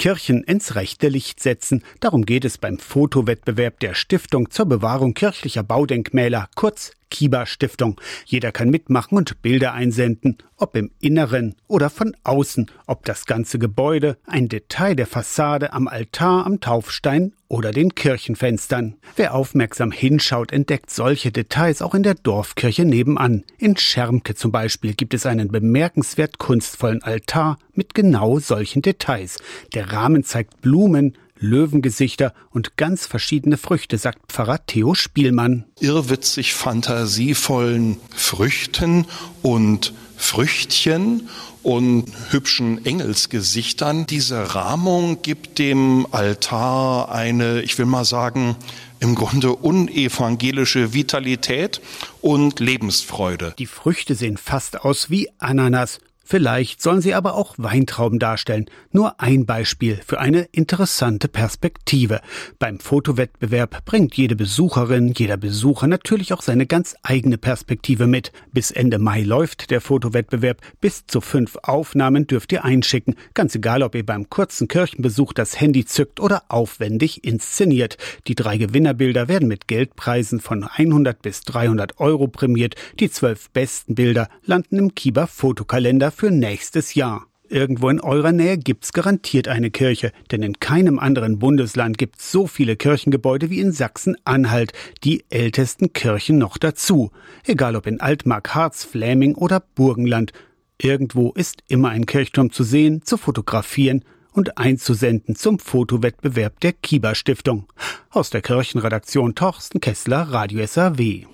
Kirchen ins rechte Licht setzen. Darum geht es beim Fotowettbewerb der Stiftung zur Bewahrung kirchlicher Baudenkmäler, kurz Kiba Stiftung. Jeder kann mitmachen und Bilder einsenden, ob im Inneren oder von außen, ob das ganze Gebäude, ein Detail der Fassade am Altar, am Taufstein oder den Kirchenfenstern. Wer aufmerksam hinschaut, entdeckt solche Details auch in der Dorfkirche nebenan. In Schermke zum Beispiel gibt es einen bemerkenswert kunstvollen Altar mit genau solchen Details. Der Rahmen zeigt Blumen, Löwengesichter und ganz verschiedene Früchte, sagt Pfarrer Theo Spielmann. Irrwitzig fantasievollen Früchten und Früchtchen und hübschen Engelsgesichtern. Diese Rahmung gibt dem Altar eine, ich will mal sagen, im Grunde unevangelische Vitalität und Lebensfreude. Die Früchte sehen fast aus wie Ananas. Vielleicht sollen sie aber auch Weintrauben darstellen. Nur ein Beispiel für eine interessante Perspektive. Beim Fotowettbewerb bringt jede Besucherin, jeder Besucher natürlich auch seine ganz eigene Perspektive mit. Bis Ende Mai läuft der Fotowettbewerb. Bis zu fünf Aufnahmen dürft ihr einschicken. Ganz egal, ob ihr beim kurzen Kirchenbesuch das Handy zückt oder aufwendig inszeniert. Die drei Gewinnerbilder werden mit Geldpreisen von 100 bis 300 Euro prämiert. Die zwölf besten Bilder landen im Kieber Fotokalender für nächstes Jahr. Irgendwo in eurer Nähe gibt's garantiert eine Kirche, denn in keinem anderen Bundesland gibt's so viele Kirchengebäude wie in Sachsen-Anhalt, die ältesten Kirchen noch dazu. Egal ob in Altmark, Harz, Fläming oder Burgenland. Irgendwo ist immer ein Kirchturm zu sehen, zu fotografieren und einzusenden zum Fotowettbewerb der Kieber Stiftung. Aus der Kirchenredaktion Torsten Kessler, Radio SAW.